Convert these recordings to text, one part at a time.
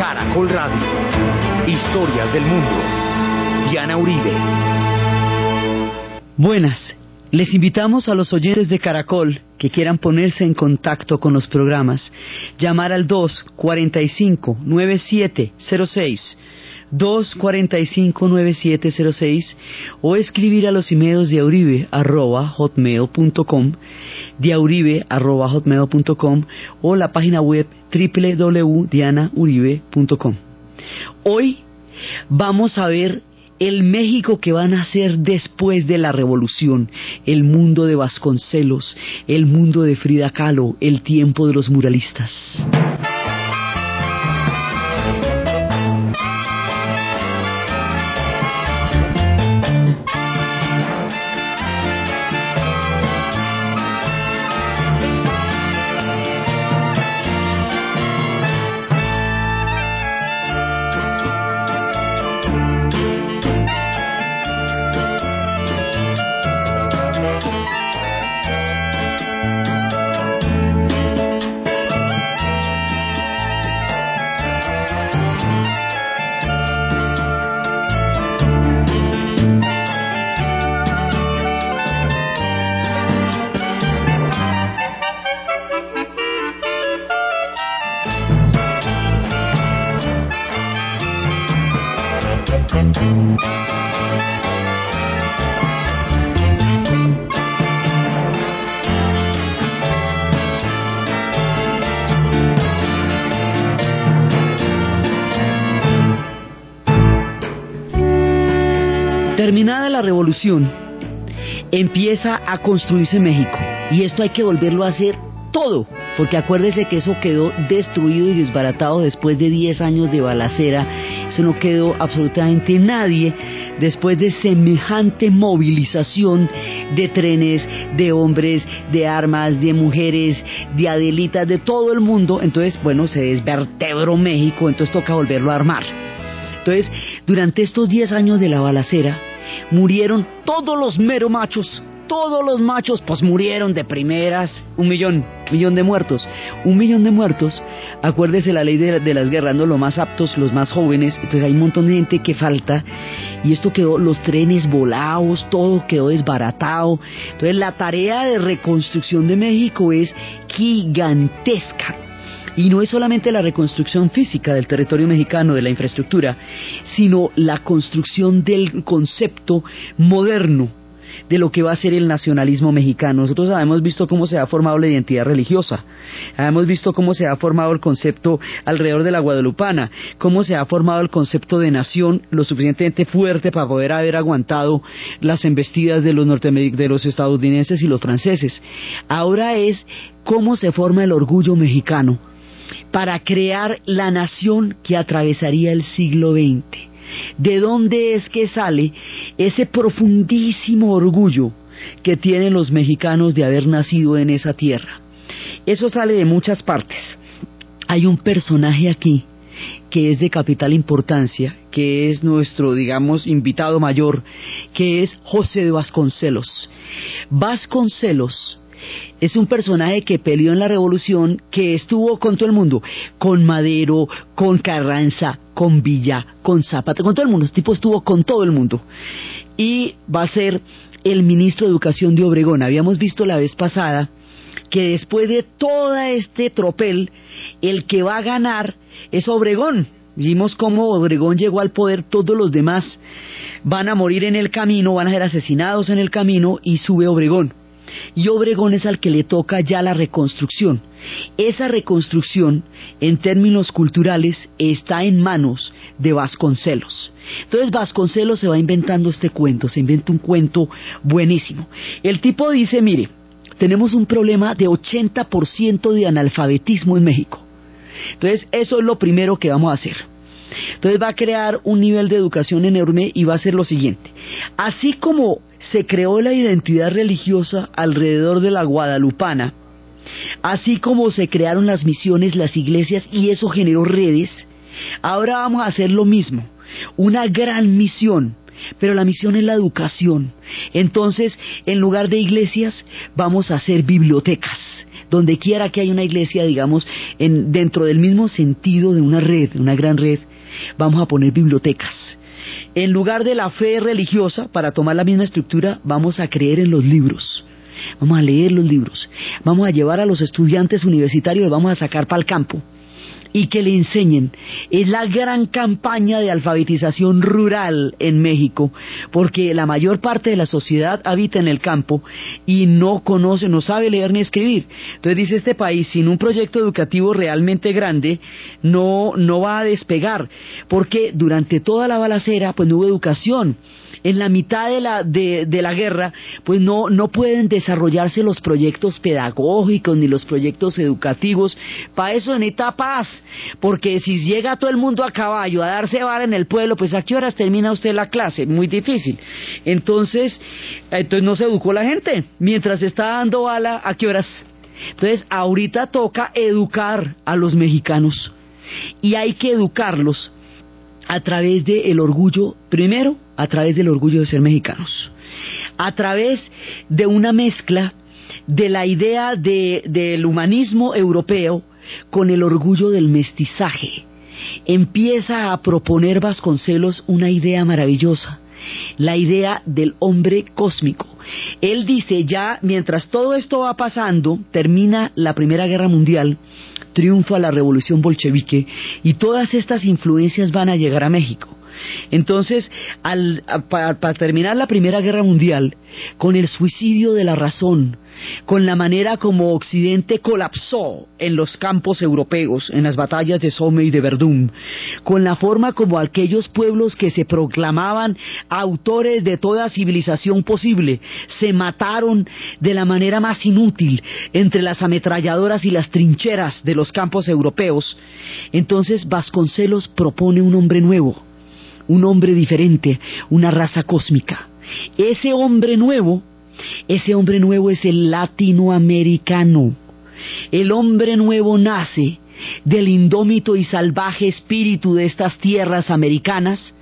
Caracol Radio. Historias del mundo. Diana Uribe. Buenas. Les invitamos a los oyentes de Caracol que quieran ponerse en contacto con los programas, llamar al 245-9706, 245-9706 o escribir a los emails de auribe arroba hotmail.com, de arroba hotmail.com o la página web www.dianauribe.com. Hoy vamos a ver el México que van a ser después de la revolución, el mundo de Vasconcelos, el mundo de Frida Kahlo, el tiempo de los muralistas. Revolución, empieza a construirse México. Y esto hay que volverlo a hacer todo, porque acuérdese que eso quedó destruido y desbaratado después de 10 años de balacera. Eso no quedó absolutamente nadie después de semejante movilización de trenes, de hombres, de armas, de mujeres, de adelitas, de todo el mundo. Entonces, bueno, se desvertebró México, entonces toca volverlo a armar. Entonces, durante estos 10 años de la balacera, murieron todos los mero machos, todos los machos, pues murieron de primeras, un millón, millón de muertos, un millón de muertos, acuérdese la ley de, las guerras, ¿no? los más aptos, los más jóvenes, entonces hay un montón de gente que falta, y esto quedó, los trenes volados, todo quedó desbaratado, entonces la tarea de reconstrucción de México es gigantesca, y no es solamente la reconstrucción física del territorio mexicano, de la infraestructura, sino la construcción del concepto moderno de lo que va a ser el nacionalismo mexicano. Nosotros hemos visto cómo se ha formado la identidad religiosa, hemos visto cómo se ha formado el concepto alrededor de la guadalupana, cómo se ha formado el concepto de nación lo suficientemente fuerte para poder haber aguantado las embestidas de los, de los estadounidenses y los franceses. Ahora es cómo se forma el orgullo mexicano para crear la nación que atravesaría el siglo XX. ¿De dónde es que sale ese profundísimo orgullo que tienen los mexicanos de haber nacido en esa tierra? Eso sale de muchas partes. Hay un personaje aquí que es de capital importancia, que es nuestro, digamos, invitado mayor, que es José de Vasconcelos. Vasconcelos es un personaje que peleó en la revolución, que estuvo con todo el mundo, con Madero, con Carranza, con Villa, con Zapata, con todo el mundo. Este tipo estuvo con todo el mundo. Y va a ser el ministro de Educación de Obregón. Habíamos visto la vez pasada que después de todo este tropel, el que va a ganar es Obregón. Vimos cómo Obregón llegó al poder, todos los demás van a morir en el camino, van a ser asesinados en el camino y sube Obregón y Obregón es al que le toca ya la reconstrucción. Esa reconstrucción, en términos culturales, está en manos de Vasconcelos. Entonces Vasconcelos se va inventando este cuento, se inventa un cuento buenísimo. El tipo dice, mire, tenemos un problema de 80% de analfabetismo en México. Entonces eso es lo primero que vamos a hacer. Entonces va a crear un nivel de educación enorme y va a ser lo siguiente. Así como se creó la identidad religiosa alrededor de la guadalupana, así como se crearon las misiones, las iglesias y eso generó redes, ahora vamos a hacer lo mismo, una gran misión, pero la misión es la educación. Entonces, en lugar de iglesias, vamos a hacer bibliotecas donde quiera que haya una iglesia, digamos, en, dentro del mismo sentido de una red, una gran red, vamos a poner bibliotecas. En lugar de la fe religiosa, para tomar la misma estructura, vamos a creer en los libros. Vamos a leer los libros. Vamos a llevar a los estudiantes universitarios vamos a sacar para el campo y que le enseñen. Es la gran campaña de alfabetización rural en México, porque la mayor parte de la sociedad habita en el campo y no conoce, no sabe leer ni escribir. Entonces dice este país, sin un proyecto educativo realmente grande, no, no va a despegar, porque durante toda la balacera pues no hubo educación en la mitad de la, de, la guerra, pues no, no pueden desarrollarse los proyectos pedagógicos ni los proyectos educativos. Para eso necesita paz, porque si llega todo el mundo a caballo a darse vara en el pueblo, pues a qué horas termina usted la clase, muy difícil. Entonces, entonces no se educó la gente. Mientras está dando bala, ¿a qué horas? Entonces, ahorita toca educar a los mexicanos. Y hay que educarlos a través del orgullo, primero, a través del orgullo de ser mexicanos, a través de una mezcla de la idea del humanismo europeo con el orgullo del mestizaje. Empieza a proponer Vasconcelos una idea maravillosa, la idea del hombre cósmico. Él dice ya, mientras todo esto va pasando, termina la Primera Guerra Mundial, triunfa la revolución bolchevique y todas estas influencias van a llegar a México. Entonces, para terminar la Primera Guerra Mundial, con el suicidio de la razón, con la manera como Occidente colapsó en los campos europeos, en las batallas de Somme y de Verdún, con la forma como aquellos pueblos que se proclamaban autores de toda civilización posible, se mataron de la manera más inútil entre las ametralladoras y las trincheras de los campos europeos, entonces Vasconcelos propone un hombre nuevo, un hombre diferente, una raza cósmica. Ese hombre nuevo ese hombre nuevo es el latinoamericano. El hombre nuevo nace del indómito y salvaje espíritu de estas tierras americanas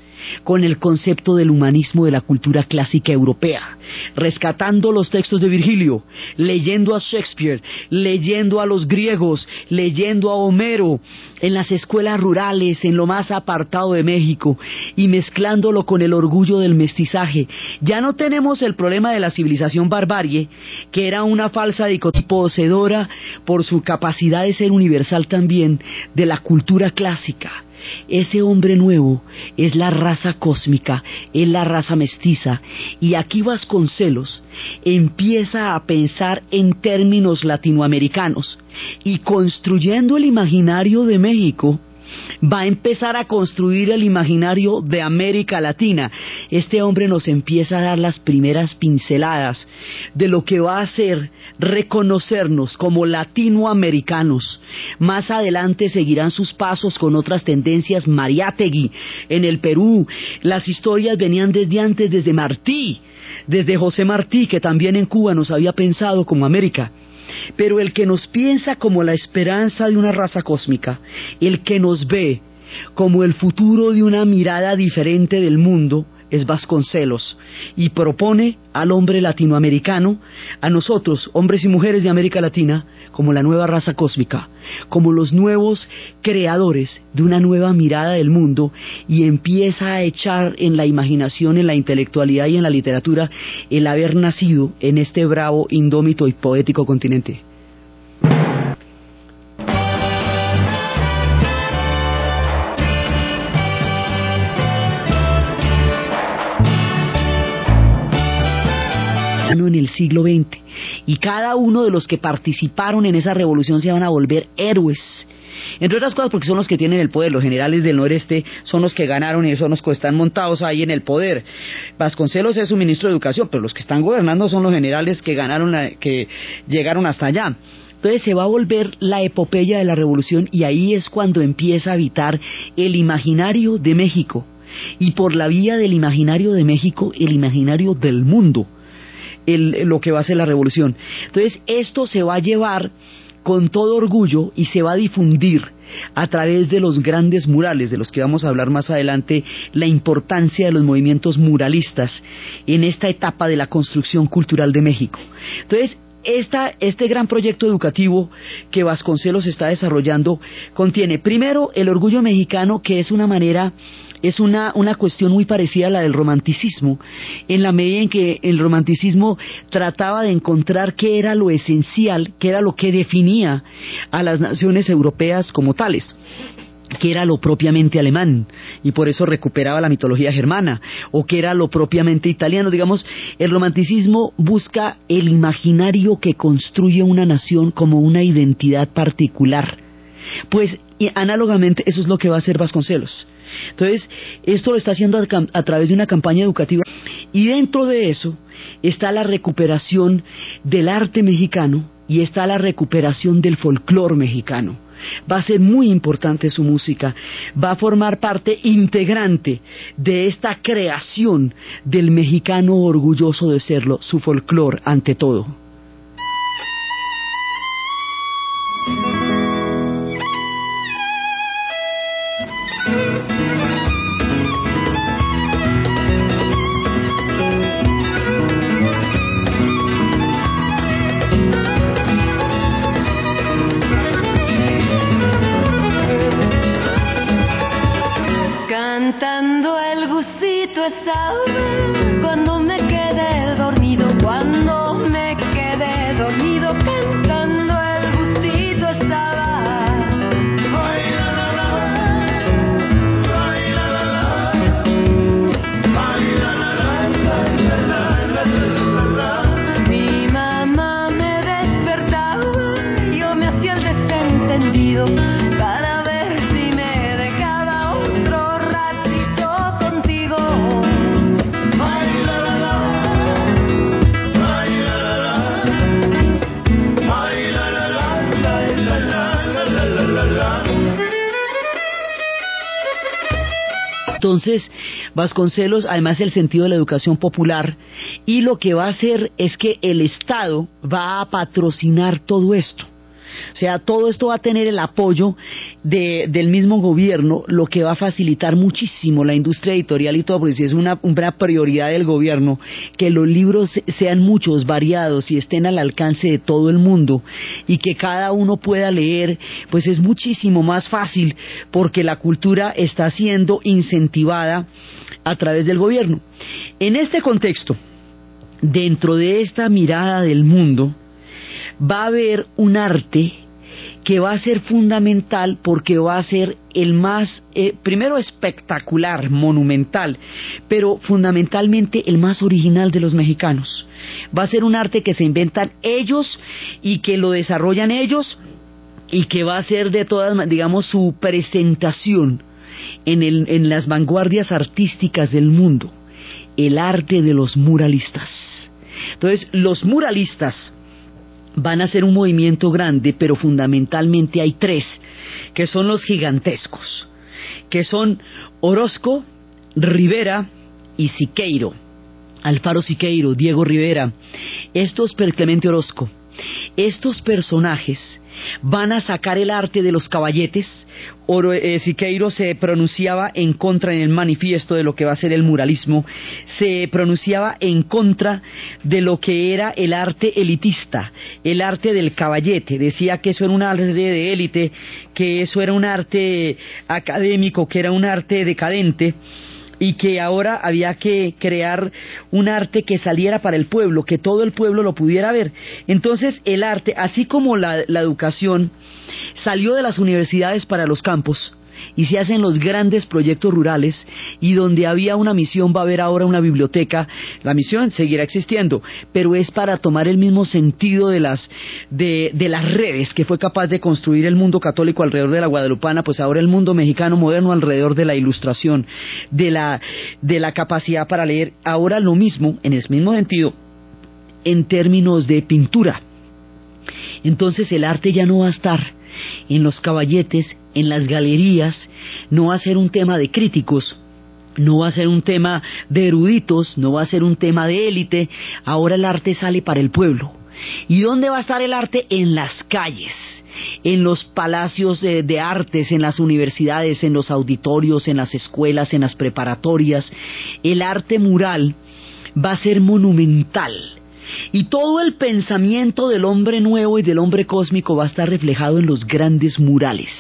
con el concepto del humanismo de la cultura clásica europea, rescatando los textos de Virgilio, leyendo a Shakespeare, leyendo a los griegos, leyendo a Homero, en las escuelas rurales, en lo más apartado de México, y mezclándolo con el orgullo del mestizaje. Ya no tenemos el problema de la civilización barbarie, que era una falsa dicotomía poseedora por su capacidad de ser universal también de la cultura clásica ese hombre nuevo es la raza cósmica, es la raza mestiza, y aquí Vasconcelos empieza a pensar en términos latinoamericanos y construyendo el imaginario de México, va a empezar a construir el imaginario de América Latina. Este hombre nos empieza a dar las primeras pinceladas de lo que va a ser reconocernos como latinoamericanos. Más adelante seguirán sus pasos con otras tendencias Mariátegui en el Perú. Las historias venían desde antes, desde Martí, desde José Martí, que también en Cuba nos había pensado como América. Pero el que nos piensa como la esperanza de una raza cósmica, el que nos ve como el futuro de una mirada diferente del mundo, es Vasconcelos y propone al hombre latinoamericano, a nosotros, hombres y mujeres de América Latina, como la nueva raza cósmica, como los nuevos creadores de una nueva mirada del mundo y empieza a echar en la imaginación, en la intelectualidad y en la literatura el haber nacido en este bravo, indómito y poético continente. El siglo XX. Y cada uno de los que participaron en esa revolución se van a volver héroes. Entre otras cosas porque son los que tienen el poder, los generales del noreste son los que ganaron y son los que están montados ahí en el poder. Vasconcelos es un ministro de educación, pero los que están gobernando son los generales que ganaron, que llegaron hasta allá. Entonces se va a volver la epopeya de la revolución y ahí es cuando empieza a habitar el imaginario de México. Y por la vía del imaginario de México, el imaginario del mundo lo que va a ser la revolución. Entonces, esto se va a llevar con todo orgullo y se va a difundir a través de los grandes murales, de los que vamos a hablar más adelante, la importancia de los movimientos muralistas en esta etapa de la construcción cultural de México. Entonces, esta, este gran proyecto educativo que Vasconcelos está desarrollando contiene primero el orgullo mexicano, que es una manera es una, una cuestión muy parecida a la del romanticismo, en la medida en que el romanticismo trataba de encontrar qué era lo esencial, qué era lo que definía a las naciones europeas como tales que era lo propiamente alemán y por eso recuperaba la mitología germana o que era lo propiamente italiano. Digamos el romanticismo busca el imaginario que construye una nación como una identidad particular. Pues análogamente eso es lo que va a hacer Vasconcelos entonces, esto lo está haciendo a, través de una campaña educativa y dentro de eso está la recuperación del arte mexicano y está la recuperación del folclore mexicano. Va a ser muy importante su música, va a formar parte integrante de esta creación del mexicano orgulloso de serlo, su folclore ante todo. Entonces, Vasconcelos, además el sentido de la educación popular, y lo que va a hacer es que el Estado va a patrocinar todo esto. O sea, todo esto va a tener el apoyo del mismo gobierno, lo que va a facilitar muchísimo la industria editorial y todo, porque si es una, una prioridad del gobierno, que los libros sean muchos, variados y estén al alcance de todo el mundo y que cada uno pueda leer, pues es muchísimo más fácil porque la cultura está siendo incentivada a través del gobierno. En este contexto, dentro de esta mirada del mundo, va a haber un arte que va a ser fundamental porque va a ser el más, eh, primero espectacular, monumental, pero fundamentalmente el más original de los mexicanos. Va a ser un arte que se inventan ellos y que lo desarrollan ellos y que va a ser de todas, digamos, su presentación en, el, en las vanguardias artísticas del mundo, el arte de los muralistas. Entonces, los muralistas, van a ser un movimiento grande, pero fundamentalmente hay tres, que son los gigantescos, que son Orozco, Rivera y Siqueiro. Alfaro Siqueiro, Diego Rivera, estos Clemente Orozco, estos personajes van a sacar el arte de los caballetes. Oro, eh, Siqueiro se pronunciaba en contra en el manifiesto de lo que va a ser el muralismo, se pronunciaba en contra de lo que era el arte elitista, el arte del caballete. Decía que eso era un arte de élite, que eso era un arte académico, que era un arte decadente y que ahora había que crear un arte que saliera para el pueblo, que todo el pueblo lo pudiera ver. Entonces el arte, así como la, la educación, salió de las universidades para los campos, y se hacen los grandes proyectos rurales y donde había una misión va a haber ahora una biblioteca. La misión seguirá existiendo, pero es para tomar el mismo sentido de las, de, las redes que fue capaz de construir el mundo católico alrededor de la Guadalupana, pues ahora el mundo mexicano moderno alrededor de la ilustración, de la, de la capacidad para leer. Ahora lo mismo, en el mismo sentido, en términos de pintura. Entonces el arte ya no va a estar en los caballetes, en las galerías, no va a ser un tema de críticos, no va a ser un tema de eruditos, no va a ser un tema de élite, ahora el arte sale para el pueblo. ¿Y dónde va a estar el arte? En las calles, en los palacios de, de, artes, en las universidades, en los auditorios, en las escuelas, en las preparatorias. El arte mural va a ser monumental Y todo el pensamiento del hombre nuevo y del hombre cósmico va a estar reflejado en los grandes murales.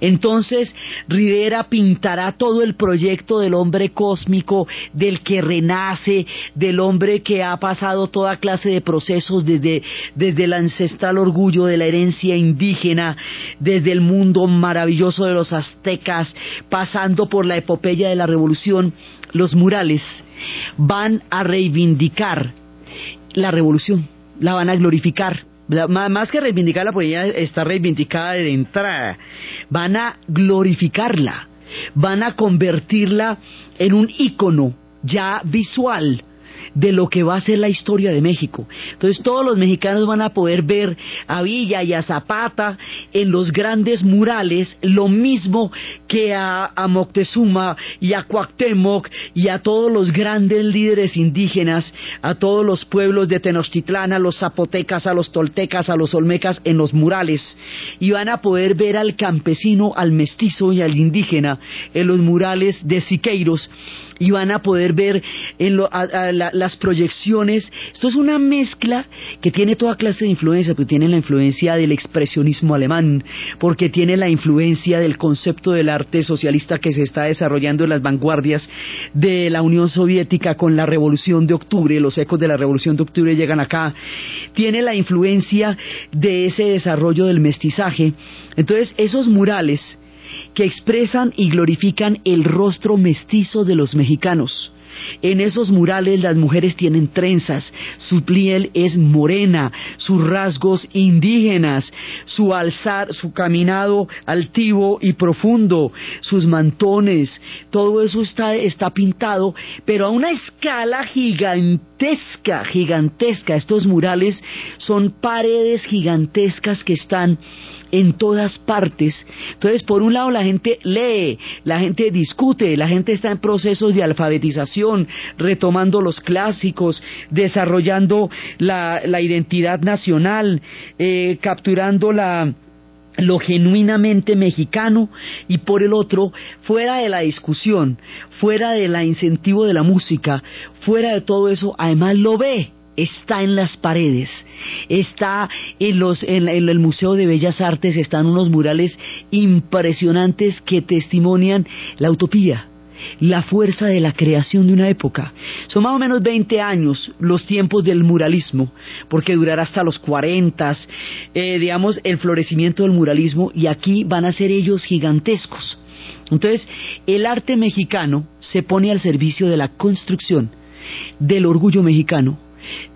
Entonces, Rivera pintará todo el proyecto del hombre cósmico, del que renace, del hombre que ha pasado toda clase de procesos desde, desde el ancestral orgullo de la herencia indígena, desde el mundo maravilloso de los aztecas, pasando por la epopeya de la revolución. Los murales van a reivindicar la revolución, la van a glorificar más que reivindicarla, porque ella está reivindicada de entrada. Van a glorificarla, van a convertirla en un ícono ya visual de lo que va a ser la historia de México. Entonces todos los mexicanos van a poder ver a Villa y a Zapata en los grandes murales, lo mismo que a, Moctezuma y a Cuauhtémoc y a todos los grandes líderes indígenas, a todos los pueblos de Tenochtitlán, a los zapotecas, a los toltecas, a los olmecas en los murales. Y van a poder ver al campesino, al mestizo y al indígena en los murales de Siqueiros y van a poder ver en las proyecciones. Esto es una mezcla que tiene toda clase de influencia, porque tiene la influencia del expresionismo alemán, porque tiene la influencia del concepto del arte socialista que se está desarrollando en las vanguardias de la Unión Soviética con la Revolución de Octubre, los ecos de la Revolución de Octubre llegan acá, tiene la influencia de ese desarrollo del mestizaje. Entonces, esos murales que expresan y glorifican el rostro mestizo de los mexicanos. En esos murales las mujeres tienen trenzas, su piel es morena, sus rasgos indígenas, su alzar, su caminado altivo y profundo, sus mantones, todo eso está, pintado, pero a una escala gigantesca, gigantesca. Estos murales son paredes gigantescas que están en todas partes. Entonces, por un lado, la gente lee, la gente discute, la gente está en procesos de alfabetización, retomando los clásicos, desarrollando la, identidad nacional, eh, capturando la lo genuinamente mexicano y por el otro, fuera de la discusión, fuera del incentivo de la música, fuera de todo eso, además lo ve está en las paredes, está en, los, en, el Museo de Bellas Artes, están unos murales impresionantes que testimonian la utopía, la fuerza de la creación de una época. Son más o menos 20 años los tiempos del muralismo, porque durará hasta los 40, eh, digamos, el florecimiento del muralismo, y aquí van a ser ellos gigantescos. Entonces, el arte mexicano se pone al servicio de la construcción del orgullo mexicano,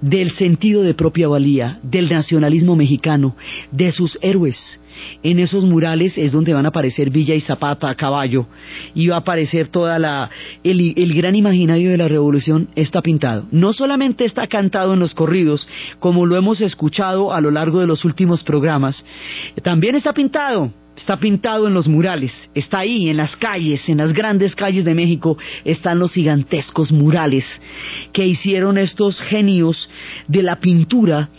del sentido de propia valía, del nacionalismo mexicano, de sus héroes. En esos murales es donde van a aparecer Villa y Zapata a caballo y va a aparecer toda la el, el gran imaginario de la revolución está pintado. No solamente está cantado en los corridos, como lo hemos escuchado a lo largo de los últimos programas, también está pintado está pintado en los murales, está ahí en las calles, en las grandes calles de México, están los gigantescos murales que hicieron estos genios de la pintura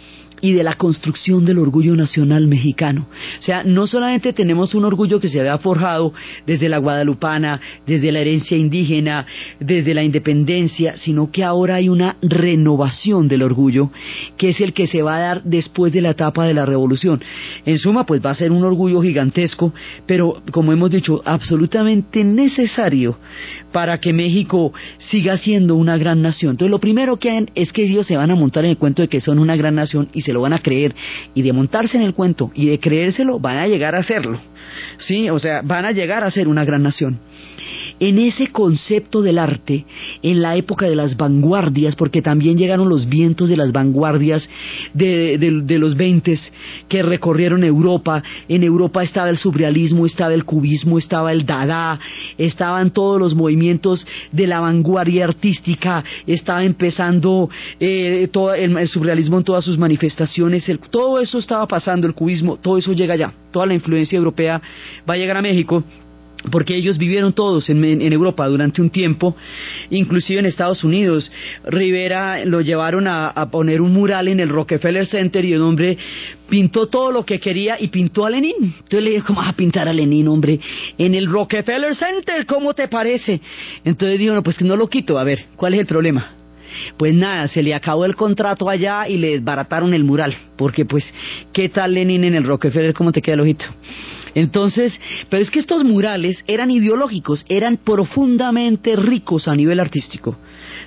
y de la construcción del orgullo nacional mexicano. O sea, no solamente tenemos un orgullo que se había forjado desde la guadalupana, desde la herencia indígena, desde la independencia, sino que ahora hay una renovación del orgullo, que es el que se va a dar después de la etapa de la revolución. En suma, pues va a ser un orgullo gigantesco, pero como hemos dicho, absolutamente necesario para que México siga siendo una gran nación. Entonces, lo primero que hay es que ellos se van a montar en el cuento de que son una gran nación y se lo van a creer y de montarse en el cuento y de creérselo van a llegar a hacerlo. Sí, o sea, van a llegar a ser una gran nación en ese concepto del arte, en la época de las vanguardias, porque también llegaron los vientos de las vanguardias de, los veintes que recorrieron Europa. En Europa estaba el surrealismo, estaba el cubismo, estaba el dada, estaban todos los movimientos de la vanguardia artística, estaba empezando eh, todo el, surrealismo en todas sus manifestaciones, todo eso estaba pasando, el cubismo, todo eso llega allá, toda la influencia europea va a llegar a México porque ellos vivieron todos en, Europa durante un tiempo, inclusive en Estados Unidos. Rivera lo llevaron a, poner un mural en el Rockefeller Center y el hombre pintó todo lo que quería y pintó a Lenin. Entonces le dije, ¿cómo vas a pintar a Lenin, hombre? En el Rockefeller Center, ¿cómo te parece? Entonces dijo, no, pues que no lo quito, a ver, ¿cuál es el problema? Pues nada, se le acabó el contrato allá y le desbarataron el mural, porque pues, ¿qué tal Lenin en el Rockefeller? ¿Cómo te queda el ojito? Entonces, pero es que estos murales eran ideológicos, eran profundamente ricos a nivel artístico.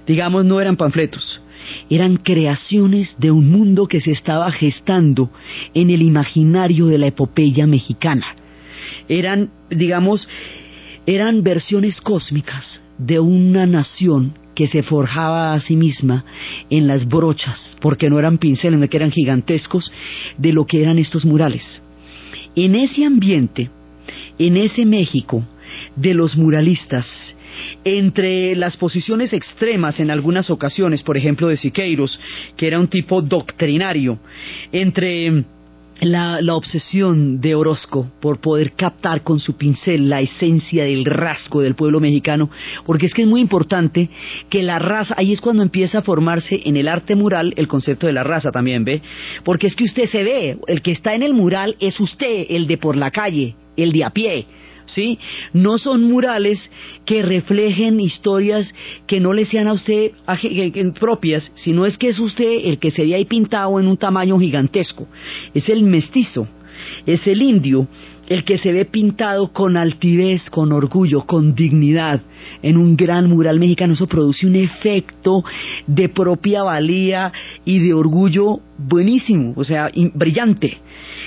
Digamos, no eran panfletos, eran creaciones de un mundo que se estaba gestando en el imaginario de la epopeya mexicana. Eran, digamos, eran versiones cósmicas de una nación que se forjaba a sí misma en las brochas, porque no eran pinceles, que eran gigantescos, de lo que eran estos murales. En ese ambiente, en ese México de los muralistas, entre las posiciones extremas en algunas ocasiones, por ejemplo de Siqueiros, que era un tipo doctrinario, entre la, obsesión de Orozco por poder captar con su pincel la esencia del rasgo del pueblo mexicano, porque es que es muy importante que la raza, ahí es cuando empieza a formarse en el arte mural el concepto de la raza también, ¿ve? Porque es que usted se ve, el que está en el mural es usted, el de por la calle, el de a pie, ¿sí? No son murales que reflejen historias que no le sean a usted propias, sino es que es usted el que se ve ahí pintado en un tamaño gigantesco. Es el mestizo, es el indio, el que se ve pintado con altivez, con orgullo, con dignidad en un gran mural mexicano. Eso produce un efecto de propia valía y de orgullo buenísimo, o sea, brillante.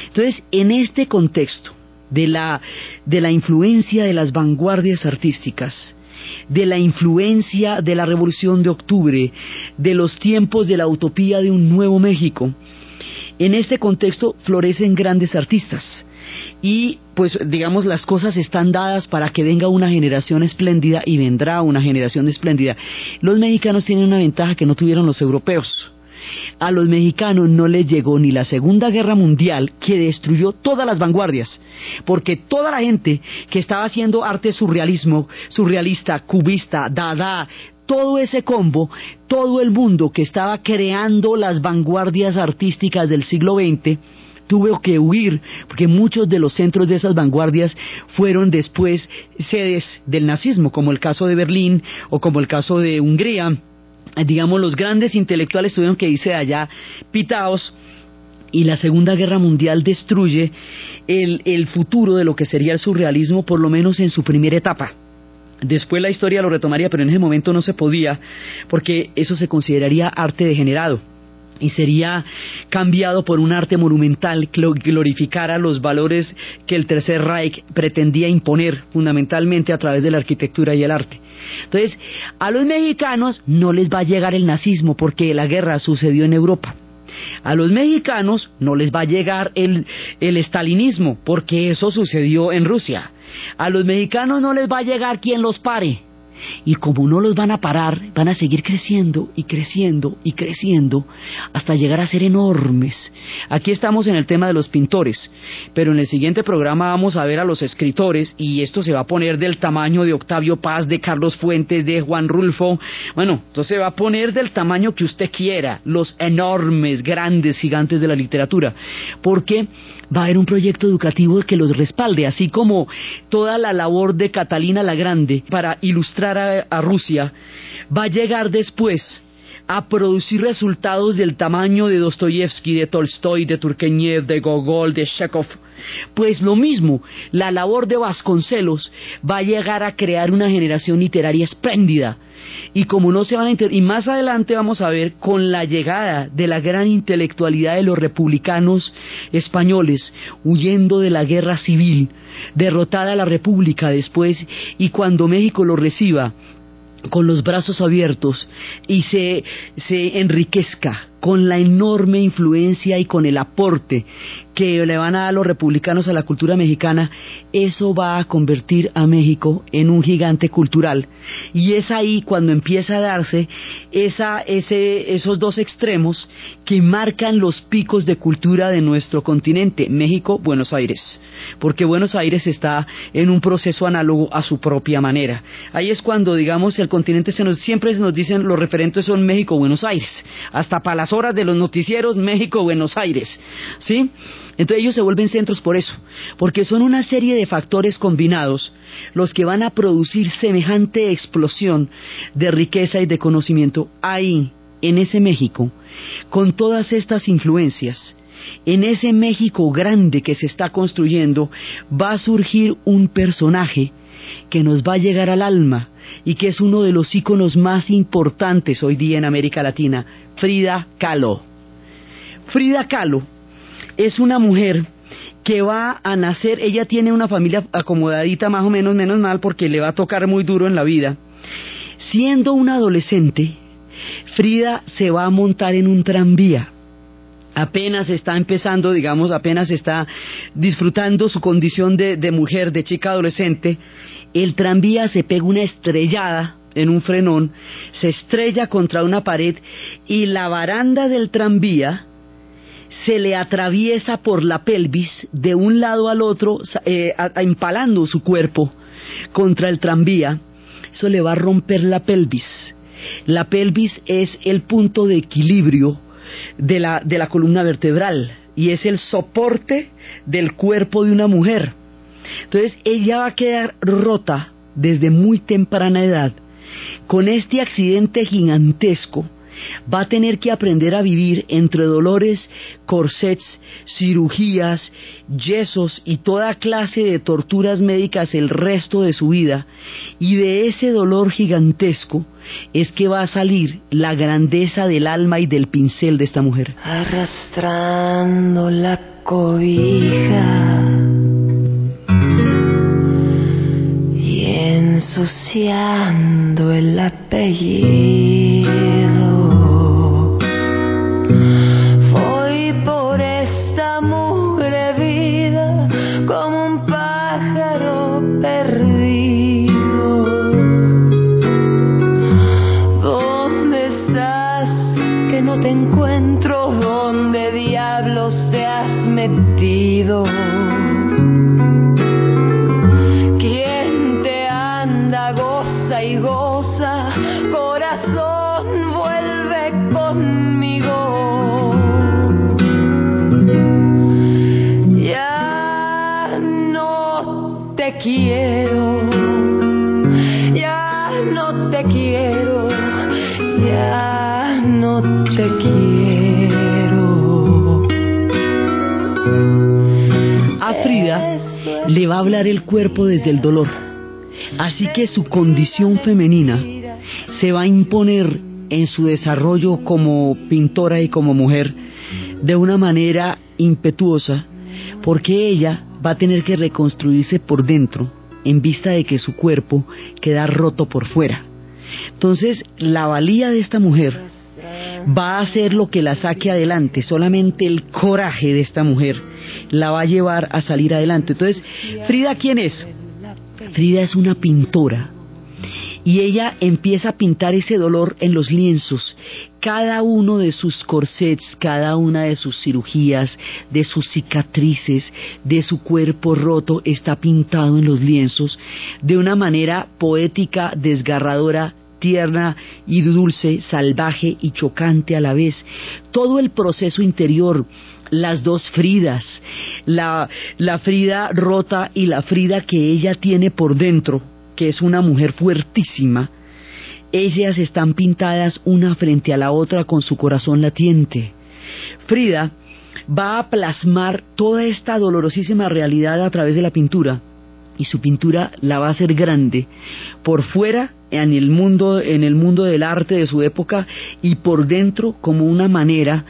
Entonces, en este contexto, de la, de la influencia de las vanguardias artísticas, de la influencia de la Revolución de Octubre, de los tiempos de la utopía de un nuevo México. En este contexto florecen grandes artistas y pues digamos las cosas están dadas para que venga una generación espléndida y vendrá una generación espléndida. Los mexicanos tienen una ventaja que no tuvieron los europeos a los mexicanos no les llegó ni la Segunda Guerra Mundial que destruyó todas las vanguardias, porque toda la gente que estaba haciendo arte surrealismo, surrealista, cubista, dada, todo ese combo, todo el mundo que estaba creando las vanguardias artísticas del siglo XX, tuvo que huir, porque muchos de los centros de esas vanguardias fueron después sedes del nazismo, como el caso de Berlín o como el caso de Hungría digamos, los grandes intelectuales tuvieron que irse allá pitaos y la Segunda Guerra Mundial destruye el, el futuro de lo que sería el surrealismo, por lo menos en su primera etapa. Después la historia lo retomaría, pero en ese momento no se podía, porque eso se consideraría arte degenerado y sería cambiado por un arte monumental que glorificara los valores que el Tercer Reich pretendía imponer fundamentalmente a través de la arquitectura y el arte. Entonces, a los mexicanos no les va a llegar el nazismo porque la guerra sucedió en Europa. A los mexicanos no les va a llegar el, el estalinismo porque eso sucedió en Rusia. A los mexicanos no les va a llegar quien los pare y como no los van a parar, van a seguir creciendo y creciendo y creciendo hasta llegar a ser enormes. Aquí estamos en el tema de los pintores, pero en el siguiente programa vamos a ver a los escritores y esto se va a poner del tamaño de Octavio Paz, de Carlos Fuentes, de Juan Rulfo. Bueno, entonces se va a poner del tamaño que usted quiera, los enormes, grandes, gigantes de la literatura, porque va a haber un proyecto educativo que los respalde, así como toda la labor de Catalina la Grande para ilustrar a, Rusia, va a llegar después a producir resultados del tamaño de Dostoyevsky, de Tolstoy, de Turgenev, de Gogol, de Chekhov. Pues lo mismo, la labor de Vasconcelos va a llegar a crear una generación literaria espléndida, y como no se van a y más adelante vamos a ver con la llegada de la gran intelectualidad de los republicanos españoles huyendo de la guerra civil, derrotada la república después y cuando México lo reciba con los brazos abiertos y se, se enriquezca con la enorme influencia y con el aporte que le van a dar los republicanos a la cultura mexicana, eso va a convertir a México en un gigante cultural. Y es ahí cuando empieza a darse esa, ese, esos dos extremos que marcan los picos de cultura de nuestro continente, México, Buenos Aires. Porque Buenos Aires está en un proceso análogo a su propia manera. Ahí es cuando, digamos, el continente se nos, siempre se nos dicen los referentes son México, Buenos Aires. Hasta Palacio horas de los noticieros México-Buenos Aires, ¿sí? Entonces ellos se vuelven centros por eso, porque son una serie de factores combinados los que van a producir semejante explosión de riqueza y de conocimiento ahí, en ese México, con todas estas influencias. En ese México grande que se está construyendo va a surgir un personaje que nos va a llegar al alma y que es uno de los íconos más importantes hoy día en América Latina, Frida Kahlo. Frida Kahlo es una mujer que va a nacer, ella tiene una familia acomodadita más o menos, menos mal porque le va a tocar muy duro en la vida. Siendo una adolescente, Frida se va a montar en un tranvía apenas está empezando, digamos, apenas está disfrutando su condición de, mujer, de chica adolescente, el tranvía se pega una estrellada en un frenón, se estrella contra una pared y la baranda del tranvía se le atraviesa por la pelvis de un lado al otro, eh, empalando su cuerpo contra el tranvía. Eso le va a romper la pelvis. La pelvis es el punto de equilibrio de la, de la columna vertebral y es el soporte del cuerpo de una mujer. Entonces ella va a quedar rota desde muy temprana edad con este accidente gigantesco va a tener que aprender a vivir entre dolores, corsets, cirugías, yesos y toda clase de torturas médicas el resto de su vida. Y de ese dolor gigantesco es que va a salir la grandeza del alma y del pincel de esta mujer. Arrastrando la cobija ensuciando el apellido. Va a hablar el cuerpo desde el dolor. Así que su condición femenina se va a imponer en su desarrollo como pintora y como mujer de una manera impetuosa, porque ella va a tener que reconstruirse por dentro en vista de que su cuerpo queda roto por fuera. Entonces, la valía de esta mujer va a ser lo que la saque adelante, solamente el coraje de esta mujer la va a llevar a salir adelante. Entonces, Frida, ¿quién es? Frida es una pintora y ella empieza a pintar ese dolor en los lienzos. Cada uno de sus corsets, cada una de sus cirugías, de sus cicatrices, de su cuerpo roto, está pintado en los lienzos de una manera poética, desgarradora, tierna y dulce, salvaje y chocante a la vez. Todo el proceso interior, las dos Fridas, la, la Frida rota y la Frida que ella tiene por dentro, que es una mujer fuertísima, ellas están pintadas una frente a la otra con su corazón latiente. Frida va a plasmar toda esta dolorosísima realidad a través de la pintura y su pintura la va a hacer grande por fuera en el mundo en el mundo del arte de su época y por dentro como una manera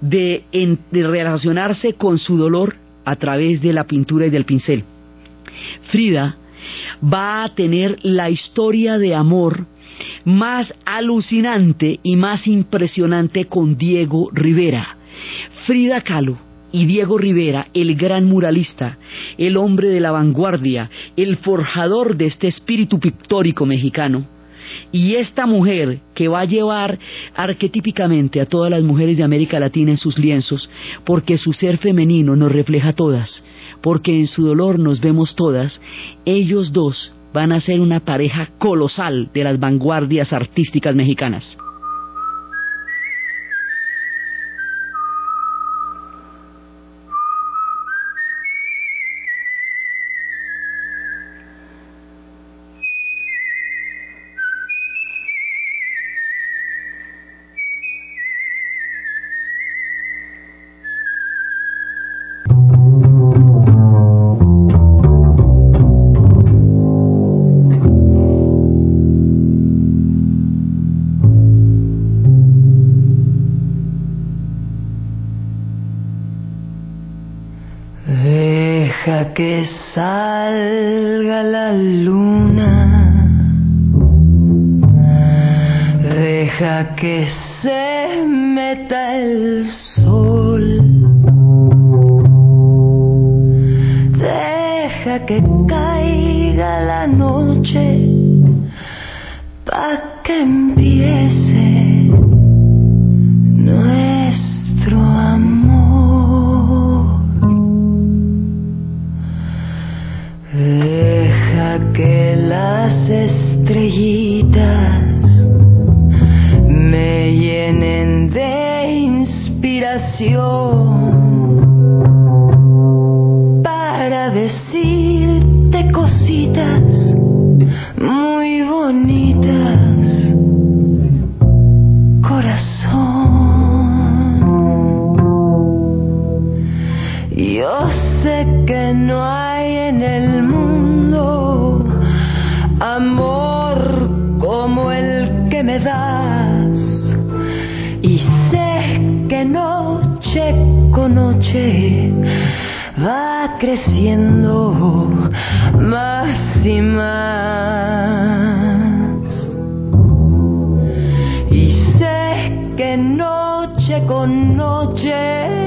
de, de relacionarse con su dolor a través de la pintura y del pincel. Frida va a tener la historia de amor más alucinante y más impresionante con Diego Rivera. Frida Kahlo y Diego Rivera, el gran muralista, el hombre de la vanguardia, el forjador de este espíritu pictórico mexicano, y esta mujer que va a llevar arquetípicamente a todas las mujeres de América Latina en sus lienzos, porque su ser femenino nos refleja a todas, porque en su dolor nos vemos todas, ellos dos van a ser una pareja colosal de las vanguardias artísticas mexicanas. Que se meta el sol, deja que caiga la noche, pa' que empiece inspiración va creciendo más y más. Y sé que noche con noche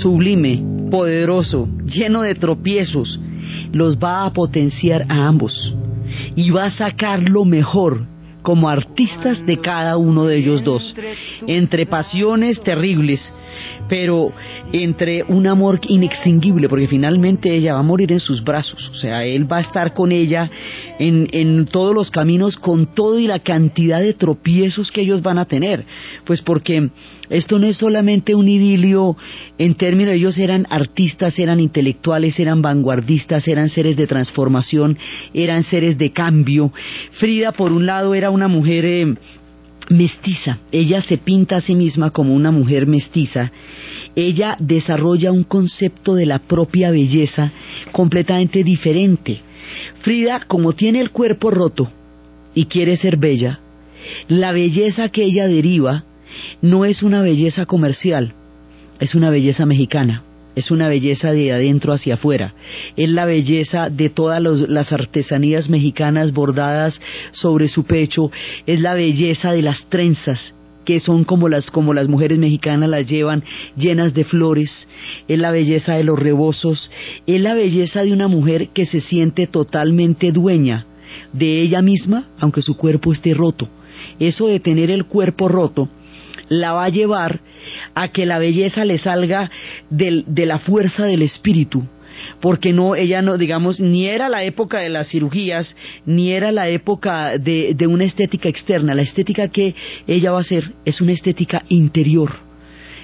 sublime, poderoso, lleno de tropiezos, los va a potenciar a ambos y va a sacar lo mejor como artistas de cada uno de ellos dos, entre pasiones terribles, pero entre un amor inextinguible, porque finalmente ella va a morir en sus brazos, o sea, él va a estar con ella en, en todos los caminos, con todo y la cantidad de tropiezos que ellos van a tener, pues porque esto no es solamente un idilio en términos, ellos eran artistas, eran intelectuales, eran vanguardistas, eran seres de transformación, eran seres de cambio. Frida, por un lado, era una mujer... eh, mestiza. Ella se pinta a sí misma como una mujer mestiza. Ella desarrolla un concepto de la propia belleza completamente diferente. Frida, como tiene el cuerpo roto y quiere ser bella, la belleza que ella deriva no es una belleza comercial, es una belleza mexicana. Es una belleza de adentro hacia afuera. Es la belleza de todas los- las artesanías mexicanas bordadas sobre su pecho. Es la belleza de las trenzas que son como las como las mujeres mexicanas las llevan llenas de flores, es la belleza de los rebozos, es la belleza de una mujer que se siente totalmente dueña de ella misma, aunque su cuerpo esté roto. Eso de tener el cuerpo roto la va a llevar a que la belleza le salga del- de la fuerza del espíritu, porque no, ella no, digamos, ni era la época de las cirugías, ni era la época de, una estética externa, la estética que ella va a hacer es una estética interior.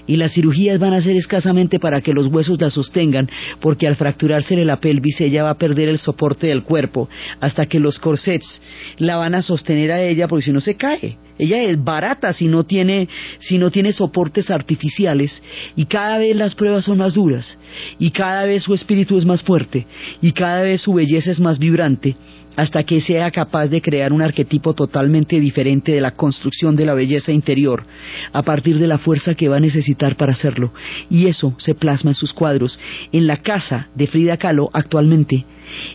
Y las cirugías van a ser escasamente para que los huesos la sostengan, porque al fracturarse la pelvis ella va a perder el soporte del cuerpo, hasta que los corsets la van a sostener a ella, porque si no se cae. Ella es barata si no tiene, si no tiene soportes artificiales, y cada vez las pruebas son más duras, y cada vez su espíritu es más fuerte, y cada vez su belleza es más vibrante, hasta que sea capaz de crear un arquetipo totalmente diferente de la construcción de la belleza interior, a partir de la fuerza que va a necesitar para hacerlo. Y eso se plasma en sus cuadros. En la casa de Frida Kahlo actualmente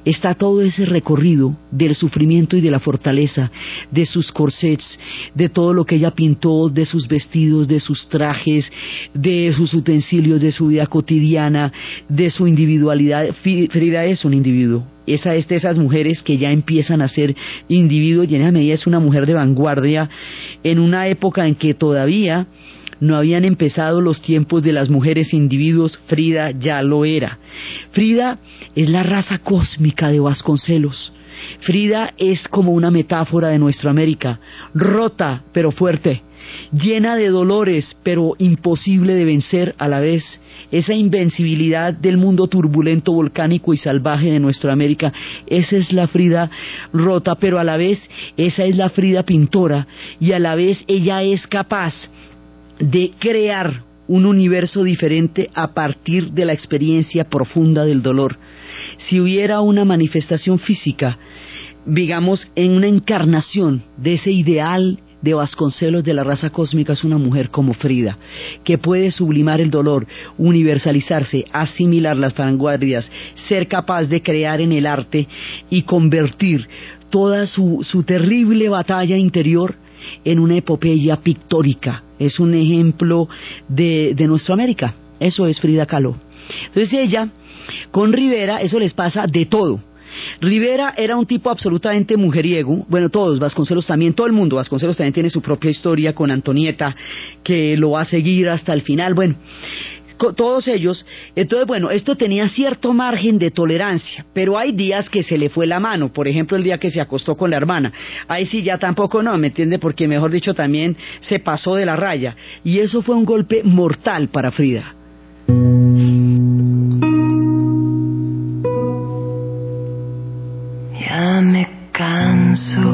está todo ese recorrido del sufrimiento y de la fortaleza, de sus corsets, de todo lo que ella pintó, de sus vestidos, de sus trajes, de sus utensilios, de su vida cotidiana, de su individualidad. Frida es un individuo. Esa es de esas mujeres que ya empiezan a ser individuos y en esa medida es una mujer de vanguardia en una época en que todavía no habían empezado los tiempos de las mujeres individuos, Frida ya lo era. Frida es la raza cósmica de Vasconcelos. Frida es como una metáfora de nuestra América, rota pero fuerte, llena de dolores pero imposible de vencer a la vez. Esa invencibilidad del mundo turbulento, volcánico y salvaje de nuestra América, esa es la Frida rota, pero a la vez esa es la Frida pintora y a la vez ella es capaz de crear un universo diferente a partir de la experiencia profunda del dolor. Si hubiera una manifestación física, digamos, en una encarnación de ese ideal de Vasconcelos de la raza cósmica es una mujer como Frida, que puede sublimar el dolor, universalizarse, asimilar las vanguardias, ser capaz de crear en el arte y convertir toda su, su terrible batalla interior en una epopeya pictórica. Es un ejemplo de, de nuestra América. Eso es Frida Kahlo. Entonces ella, con Rivera, eso les pasa de todo. Rivera era un tipo absolutamente mujeriego, bueno, todos, Vasconcelos también, todo el mundo, Vasconcelos también tiene su propia historia con Antonieta, que lo va a seguir hasta el final, bueno, todos ellos. Entonces, bueno, esto tenía cierto margen de tolerancia, pero hay días que se le fue la mano, por ejemplo, el día que se acostó con la hermana. Ahí sí ya tampoco no, ¿me entiende? Porque mejor dicho también se pasó de la raya. Y eso fue un golpe mortal para Frida. so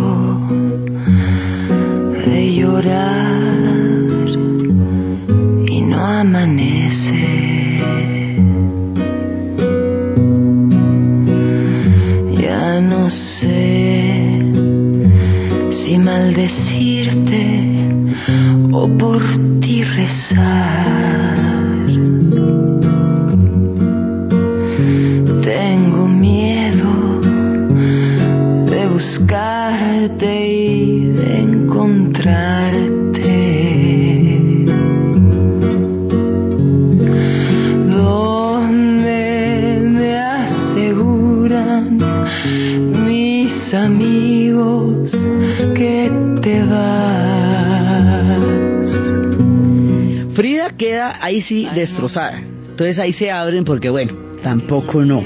queda ahí sí destrozada. Entonces ahí se abren porque bueno, tampoco no.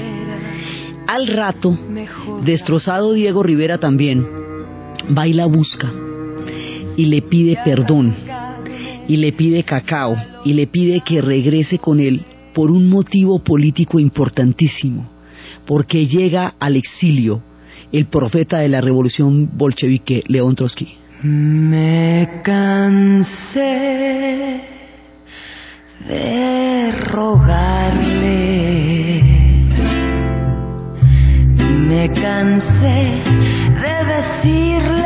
Al rato, destrozado Diego Rivera también, va y la busca y le pide perdón y le pide cacao y le pide que regrese con él por un motivo político importantísimo, porque llega al exilio el profeta de la revolución bolchevique, León Trotsky. Me cansé de rogarle. Me cansé de decirle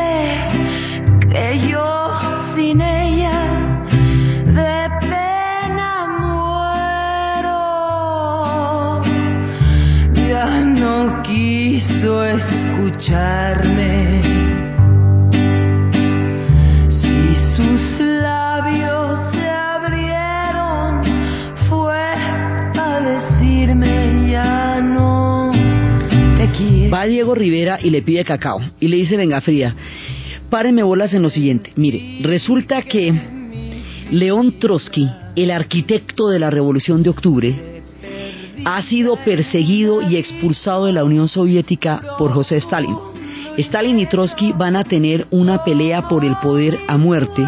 Si sus labios se abrieron, fue a decirme ya no. Va Diego Rivera y le pide cacao y le dice, venga Frida, párenme bolas en lo siguiente. Mire, resulta que León Trotsky, el arquitecto de la Revolución de Octubre, ha sido perseguido y expulsado de la Unión Soviética por José Stalin. Stalin y Trotsky van a tener una pelea por el poder a muerte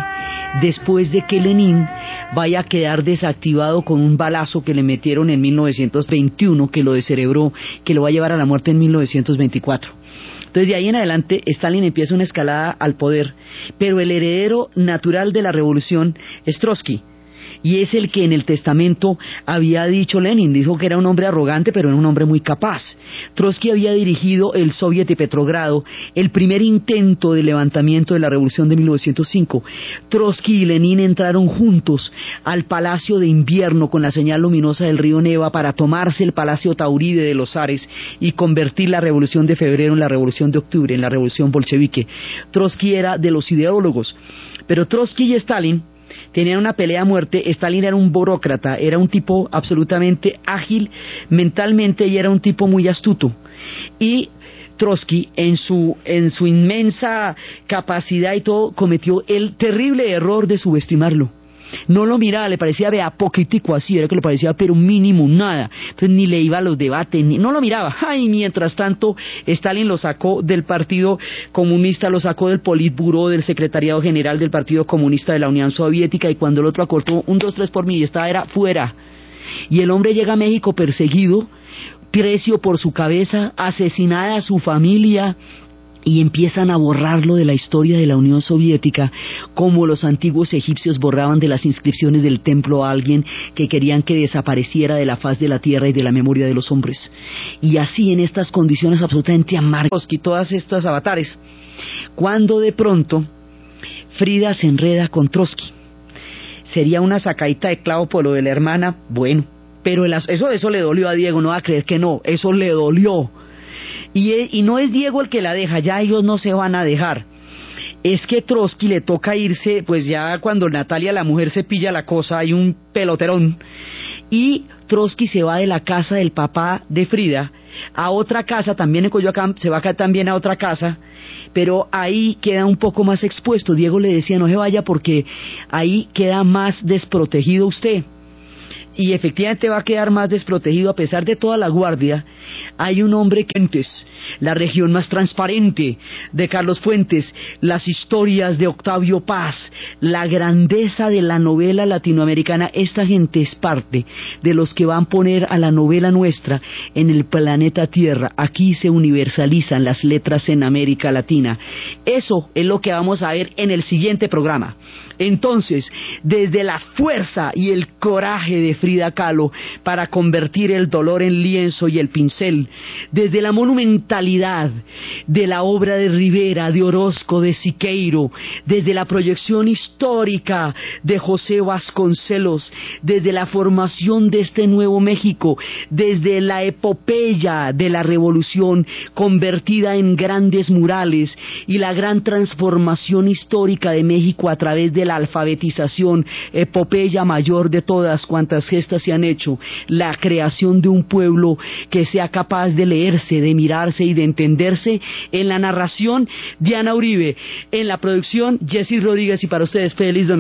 después de que Lenin vaya a quedar desactivado con un balazo que le metieron en 1921 que lo descerebró, que lo va a llevar a la muerte en 1924. Entonces de ahí en adelante Stalin empieza una escalada al poder, pero el heredero natural de la revolución es Trotsky. Y es el que en el testamento había dicho Lenin, dijo que era un hombre arrogante, pero era un hombre muy capaz. Trotsky había dirigido el Soviet de Petrogrado, el primer intento de levantamiento de la revolución de 1905. Trotsky y Lenin entraron juntos al Palacio de Invierno con la señal luminosa del río Neva para tomarse el Palacio Tauride de los Ares y convertir la revolución de febrero en la revolución de octubre, en la revolución bolchevique. Trotsky era de los ideólogos, pero Trotsky y Stalin tenían una pelea a muerte. Stalin era un burócrata, era un tipo absolutamente ágil mentalmente y era un tipo muy astuto. Y Trotsky, en su, en su inmensa capacidad y todo, cometió el terrible error de subestimarlo. No lo miraba, le parecía vea poquitico así, era que le parecía pero mínimo nada, entonces ni le iba a los debates, ni, no lo miraba, ay, mientras tanto Stalin lo sacó del Partido Comunista, lo sacó del Politburo, del Secretariado General del Partido Comunista de la Unión Soviética y cuando el otro acortó un, dos, tres por mí y estaba era fuera. Y el hombre llega a México perseguido, precio por su cabeza, asesinada a su familia, y empiezan a borrarlo de la historia de la Unión Soviética, como los antiguos egipcios borraban de las inscripciones del templo a alguien que querían que desapareciera de la faz de la tierra y de la memoria de los hombres. Y así en estas condiciones absolutamente amargas, y todas estas avatares, cuando de pronto Frida se enreda con Trotsky. Sería una sacadita de clavo por lo de la hermana, bueno, pero eso, eso le dolió a Diego, no va a creer que no, eso le dolió y, no es Diego el que la deja, ya ellos no se van a dejar. Es que Trotsky le toca irse, pues ya cuando Natalia, la mujer, se pilla la cosa, hay un peloterón, y Trotsky se va de la casa del papá de Frida a otra casa, también en Coyoacán, se va acá también a otra casa, pero ahí queda un poco más expuesto. Diego le decía, no se vaya porque ahí queda más desprotegido usted y efectivamente va a quedar más desprotegido a pesar de toda la guardia, hay un hombre que la región más transparente de Carlos Fuentes, las historias de Octavio Paz, la grandeza de la novela latinoamericana, esta gente es parte de los que van a poner a la novela nuestra en el planeta Tierra. Aquí se universalizan las letras en América Latina. Eso es lo que vamos a ver en el siguiente programa. Entonces, desde la fuerza y el coraje de Para convertir el dolor en lienzo y el pincel, desde la monumentalidad de la obra de Rivera, de Orozco, de Siqueiro, desde la proyección histórica de José Vasconcelos, desde la formación de este nuevo México, desde la epopeya de la revolución convertida en grandes murales y la gran transformación histórica de México a través de la alfabetización, epopeya mayor de todas cuantas gestas se han hecho, la creación de un pueblo que sea capaz de leerse, de mirarse y de entenderse. En la narración, Diana Uribe. En la producción, Jessy Rodríguez. Y para ustedes, feliz domingo.